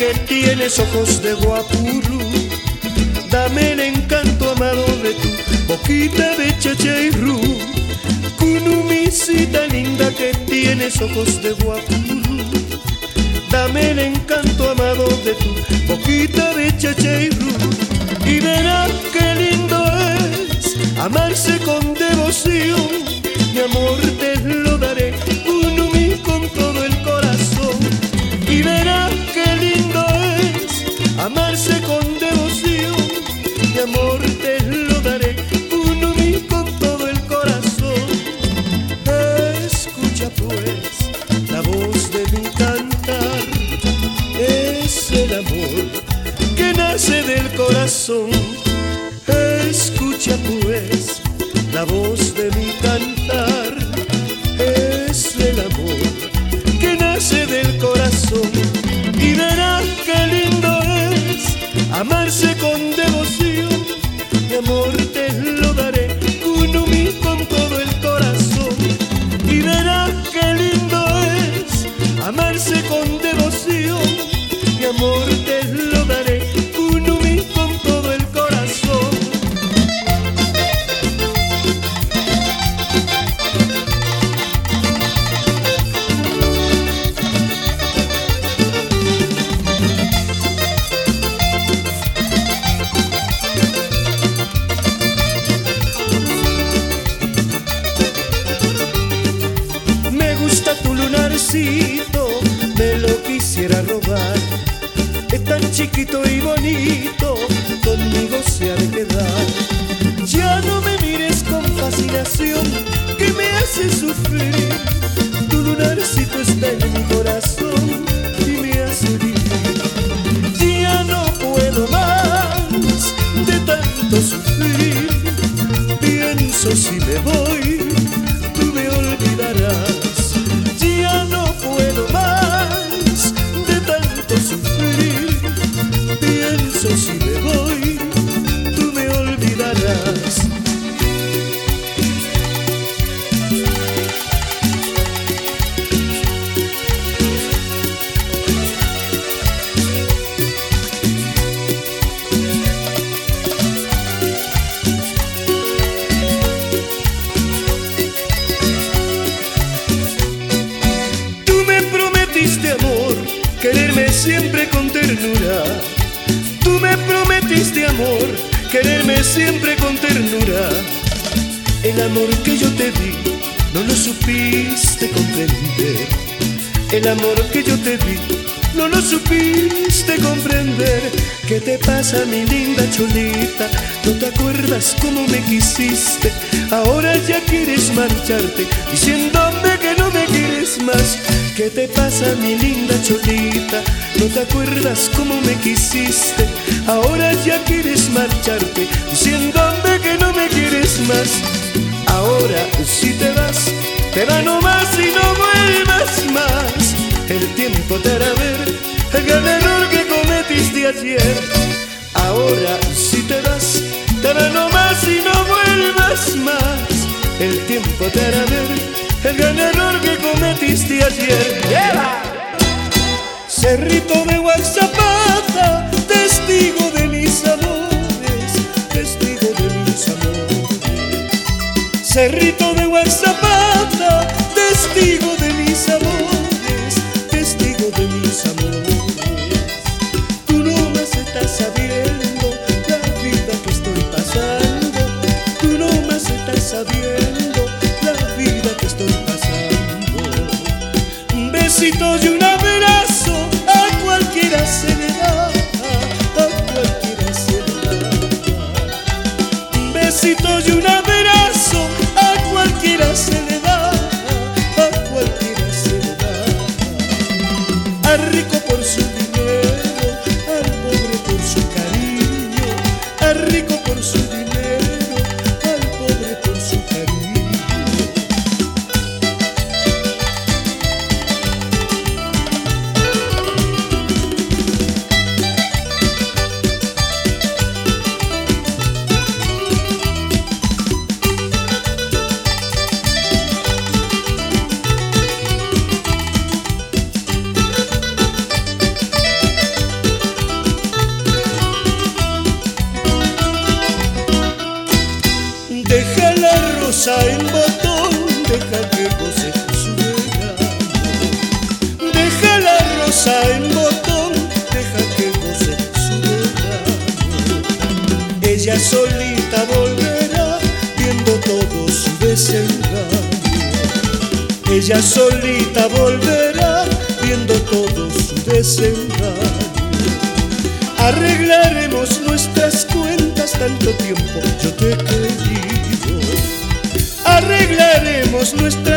que tienes ojos de guapurú. Dame el encanto amado de tu boquita de chachairú. Cunumisita linda que tienes ojos de guapurú. Dame el encanto amado de tu boquita de chachairú. Y verás qué lindo es amarse con devoción. Mi amor te lo daré, Kunumi con todo el corazón. Y verás amarse con devoción, Escucha pues la voz si me El amor que yo te di, no lo supiste comprender. ¿Qué te pasa, mi linda cholita? ¿No te acuerdas cómo me quisiste? Ahora ya quieres marcharte, diciéndome que no me quieres más. ¿Qué te pasa, mi linda cholita? ¿No te acuerdas cómo me quisiste? Ahora ya quieres marcharte, diciéndome que no me quieres más. Ahora si te vas, te va nomás y no vuelvas más. El tiempo te hará ver el error que cometiste ayer. Ahora si te vas, te va nomás y no vuelvas más. El tiempo te hará ver el gran error que cometiste ayer. Cerrito de Guaxapata, testigo de mis amores, testigo de mis amores. Cerrito de Guaxapata, rosa en botón, deja que goce su. Deja la rosa en botón, deja que goce su. Ella solita volverá, viendo todo su desengaño. Ella solita volverá, viendo todo su desengaño. Arreglaremos nuestras cuentas tanto tiempo yo te he Arreglaremos nuestras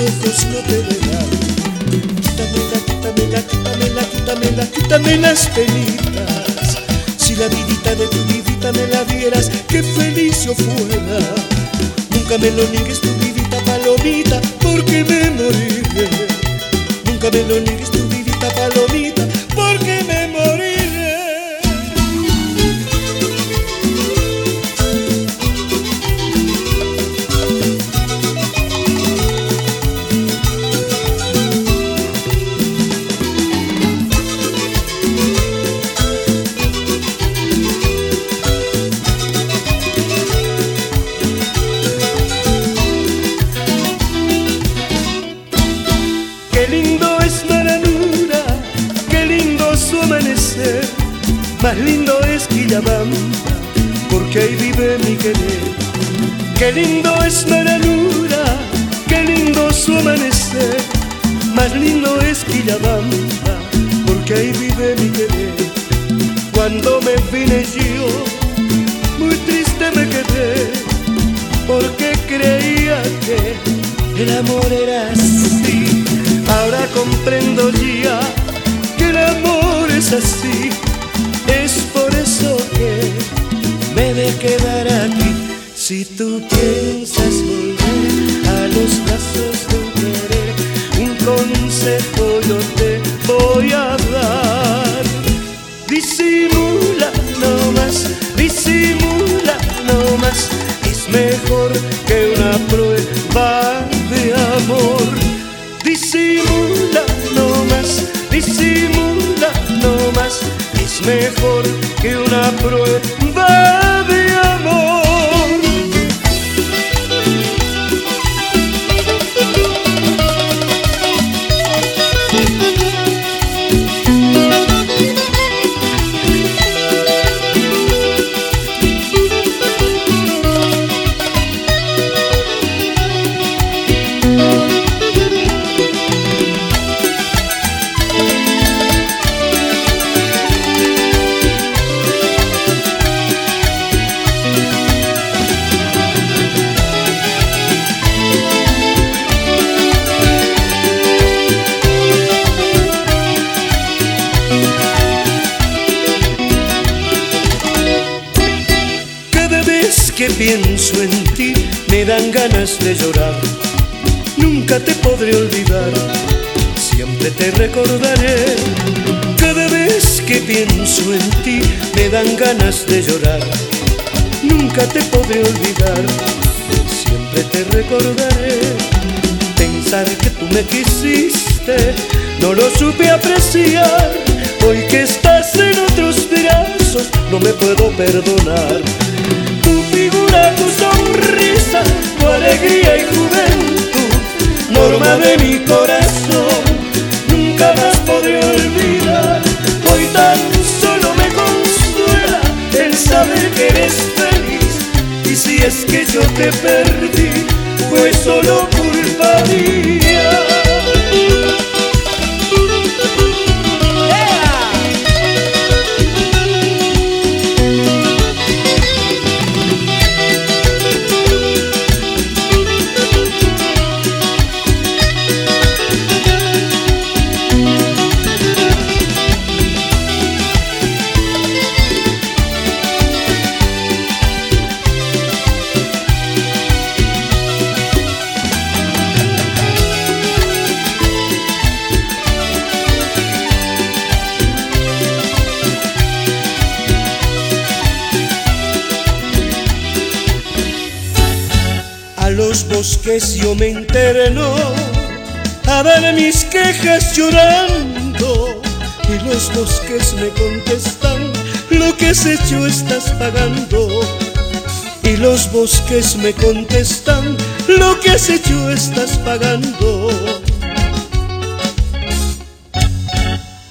ojos no te verán. Quítamela, quítamela, quítamela, quítame las penitas. Si la vidita de tu vidita me la dieras, qué feliz yo fuera. Nunca me lo niegues tu vidita palomita, porque me moriré. Nunca me lo niegues tu más lindo es Quillabamba, porque ahí vive mi querer. Qué lindo es Maranura, qué lindo su amanecer, más lindo es Quillabamba, porque ahí vive mi querer. Cuando me vine yo, muy triste me quedé, porque creía que el amor era así. Ahora comprendo ya que el amor es así. Me de quedar aquí. Si tú piensas volver a los brazos de un querer, un consejo yo te voy a dar. Disimula no más, disimula no más. Es mejor que una prueba de amor. Pienso en ti me dan ganas de llorar. Nunca te podré olvidar, siempre te recordaré. Cada vez que pienso en ti me dan ganas de llorar. Nunca te podré olvidar, siempre te recordaré. Pensar que tú me quisiste, no lo supe apreciar. Hoy que estás en otros brazos, no me puedo perdonar tu sonrisa, tu alegría y juventud, norma de mi corazón, nunca más podré olvidar. Hoy tan solo me consuela el saber que eres feliz, y si es que yo te perdí, fue solo culpa mía. Me interno a dar mis quejas llorando y los bosques me contestan lo que has hecho estás pagando y los bosques me contestan lo que has hecho estás pagando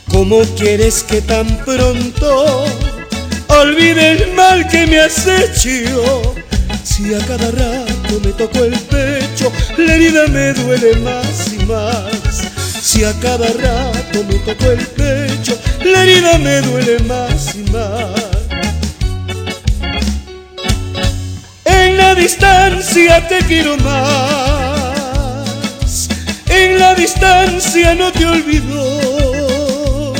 ¿Cómo quieres que tan pronto olvide el mal que me has hecho? Si a cada me toco el pecho, la herida me duele más y más. Si a cada rato me toco el pecho, la herida me duele más y más. En la distancia te quiero más, en la distancia no te olvido.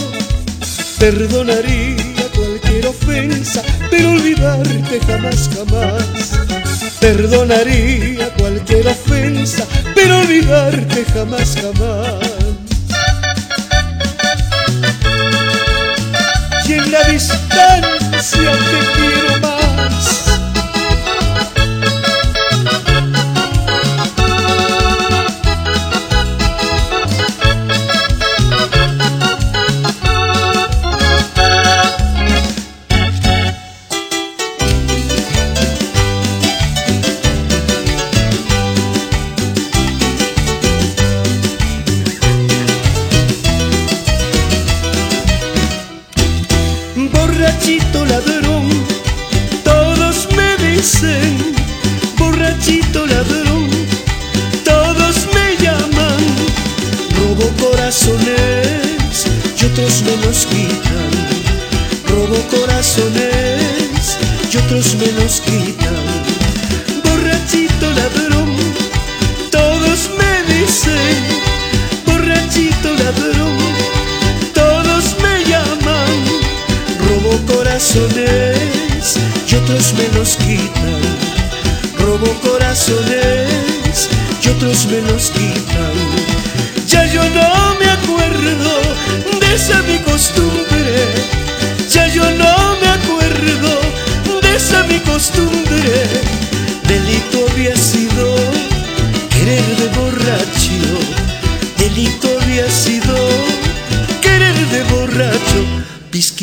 Perdonaría cualquier ofensa, pero olvidarte jamás, jamás. Perdonaría cualquier ofensa, pero olvidarte jamás, jamás. Y en la distancia todos me llaman, robo corazones y otros me los quitan, robo corazones y otros me los quitan.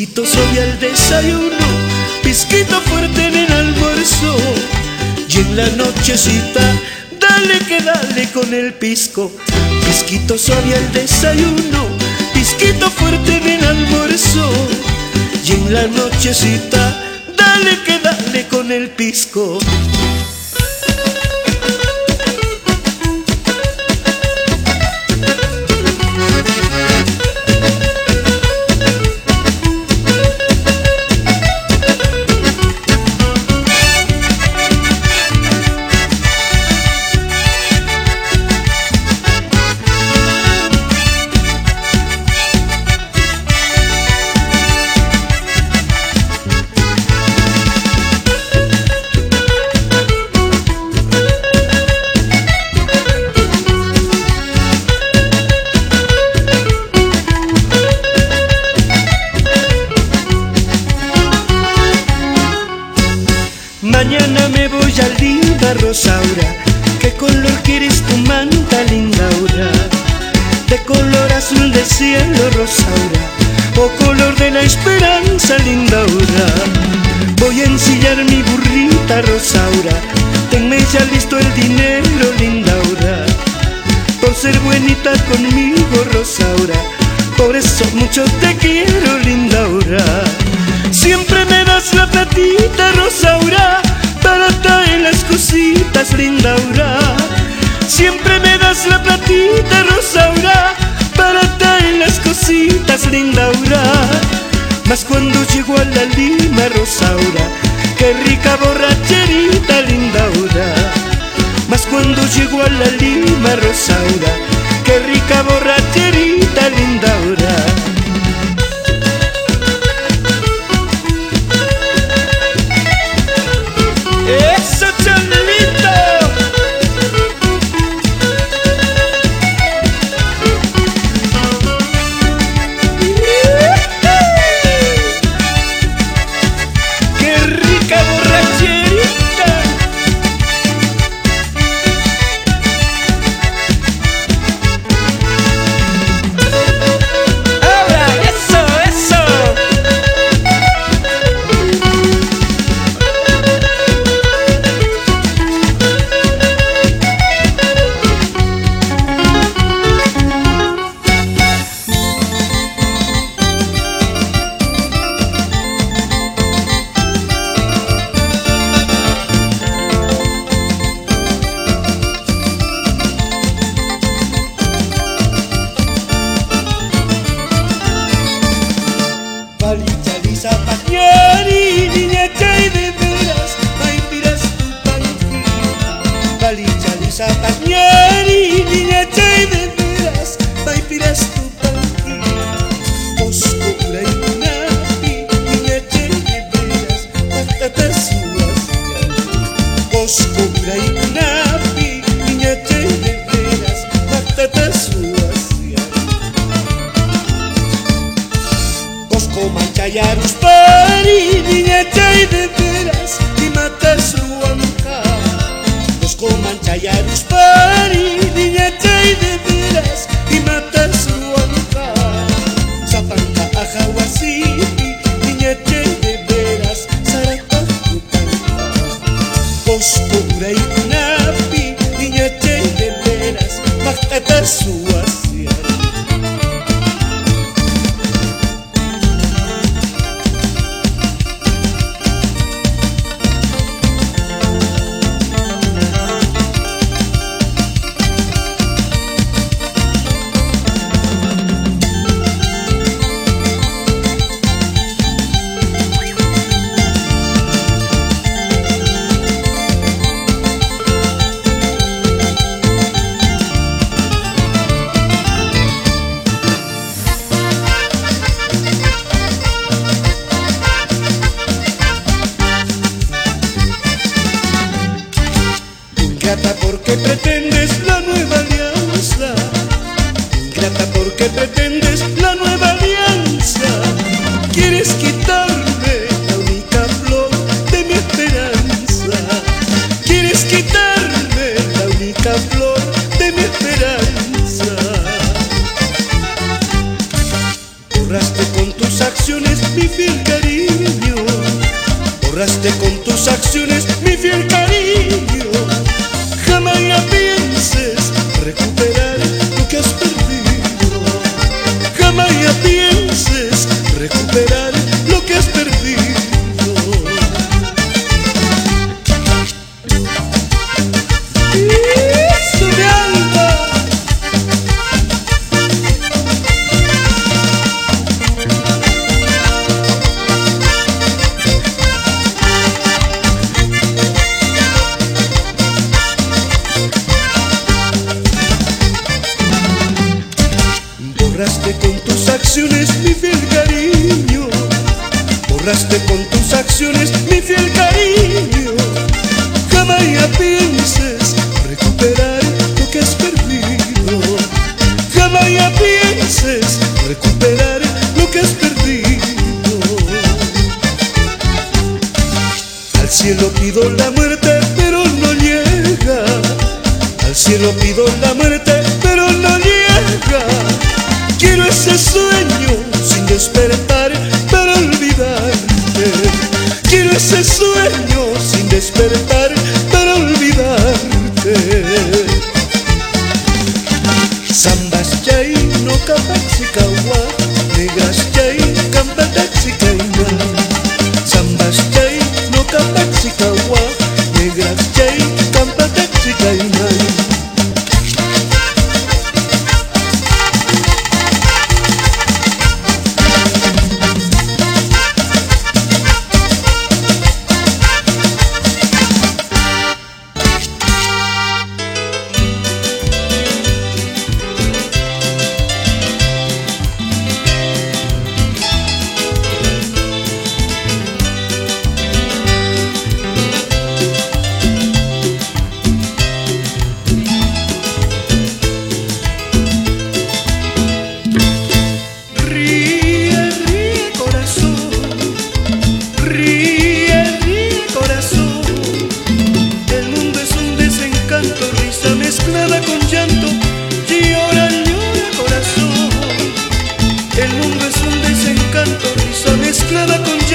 Pisquito soy al desayuno, pisquito fuerte en el almuerzo y en la nochecita dale que dale con el pisco. Pisquito soy al desayuno, pisquito fuerte en el almuerzo y en la nochecita dale que dale con el pisco. Buenita conmigo, Rosaura. Por eso mucho te quiero, lindaura. Siempre me das la platita, Rosaura, para traer cositas, linda Aura. Siempre me das la platita, Rosaura, para en las cositas, linda Aura. Mas cuando llego a la Lima, Rosaura, qué rica borracherita, linda Aura. Mas cuando llego a la Lima, Rosaura, qué rica borracherita, linda Negras Jay abrazada con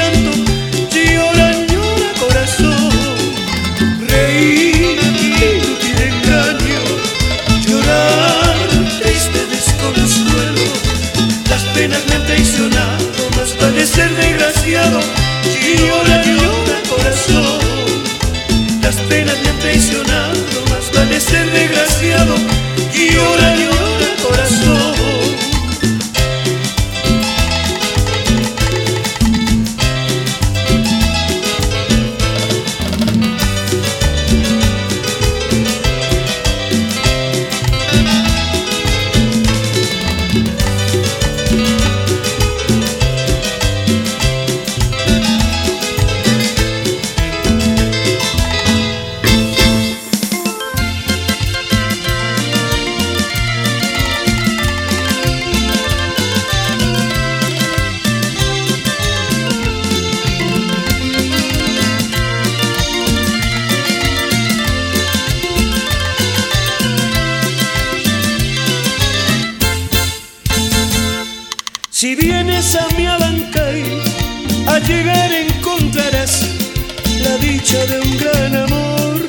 de un gran amor,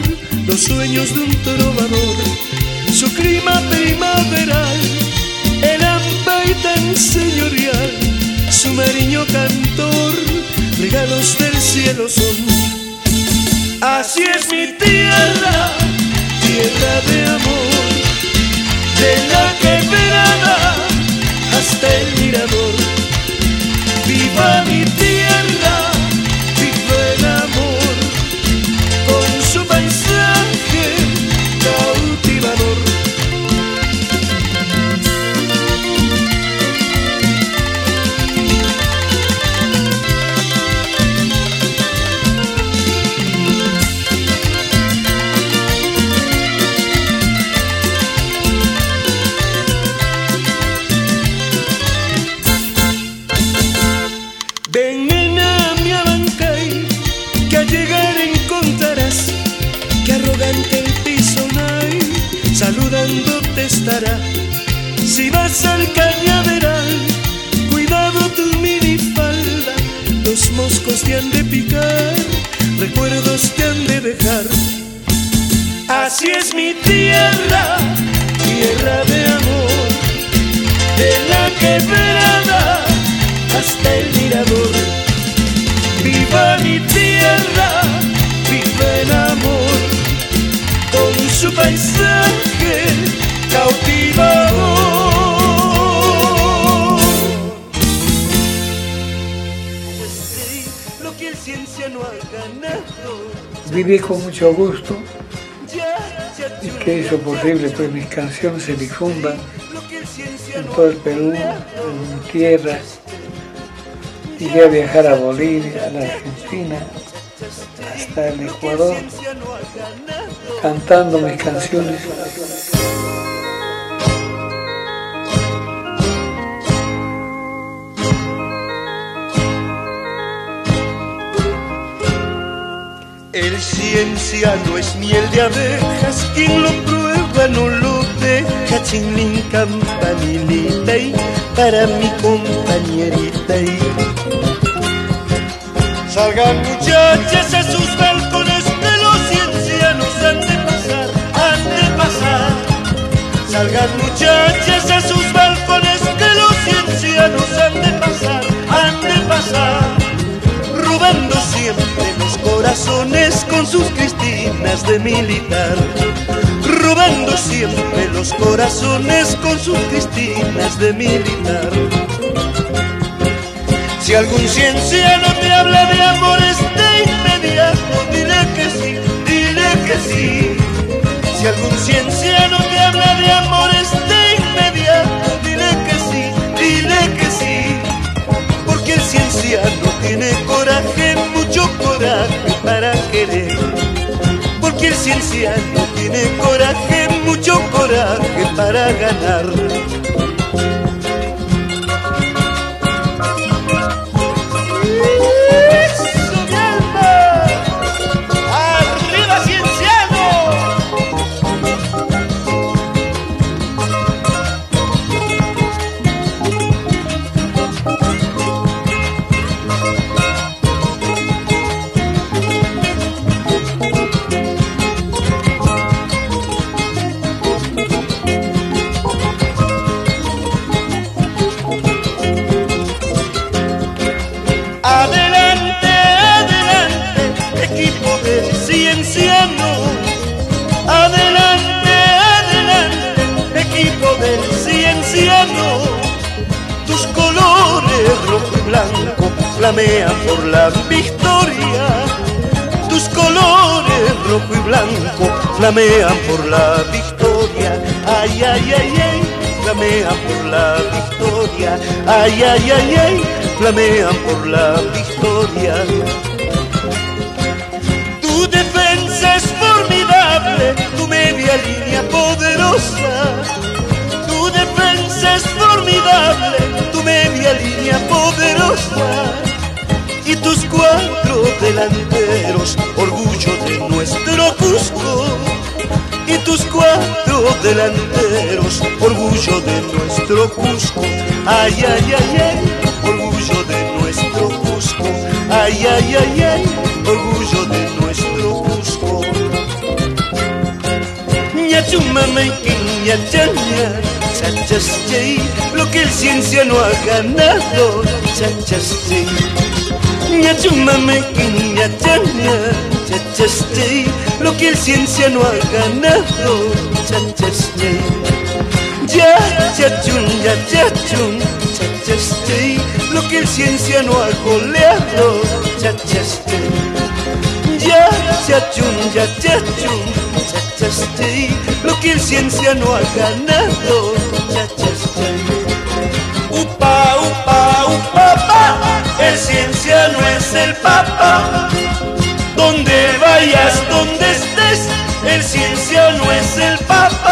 los sueños de un trovador, su clima primaveral, el hampa y tan señorial, su mariño cantor, regalos del cielo son. Así es mi tierra quebrada hasta el mirador. Viva mi tierra, viva el amor, con su paisaje cautivador. Lo que el ciencia no ha ganado, Viví con mucho gusto y que hizo posible que mis canciones se difundan todo el Perú, en tierra. Llegué a viajar a Bolivia, a la Argentina, hasta el Ecuador, cantando mis canciones. El ciencia no es miel de abejas, quien lo prueba no lo deja. Chinlin campanilita y para mi compañerita. Y... Salgan muchachas a sus balcones, que los ciencianos han de pasar, han de pasar. Salgan muchachas a sus balcones, que los ciencianos han de pasar, han de pasar siempre los corazones con sus cristinas de militar. Robando siempre los corazones con sus cristinas de militar. Si algún cienciano te habla de amores de inmediato, dile que sí, dile que sí. Si algún cienciano te habla de amores de inmediato, dile que sí, dile que sí porque el cienciano tiene coraje, mucho coraje para querer. Porque el cienciano tiene coraje, mucho coraje para ganar. Flamean por la victoria. Tus colores rojo y blanco flamean por la victoria. Ay, ay, ay, ay, flamean por la victoria. Ay, ay, ay, ay, flamean por la victoria. Tu defensa es formidable, tu media línea poderosa defensa es formidable, tu media línea poderosa y tus cuatro delanteros, orgullo de nuestro Cusco. Y tus cuatro delanteros, orgullo de nuestro Cusco. Ay, ay, ay, ay, orgullo de nuestro Cusco. Ay, ay, ay, ay, orgullo de nuestro Cusco. Lo que el ciencia no ha ganado. Chachastey, ñachumame, ñachana. Chachastey, lo que el ciencia no ha ganado. Chachastey, ya, chachun, ya, chachun. Chachastey, lo que el ciencia no ha goleado. Chachastey, ya, chachun, ya, chachun. Chachastey, lo que el ciencia no ha ganado. Upa, upa, upa, presencia no es el Papa. Donde vayas, donde estés, el ciencia no es el Papa.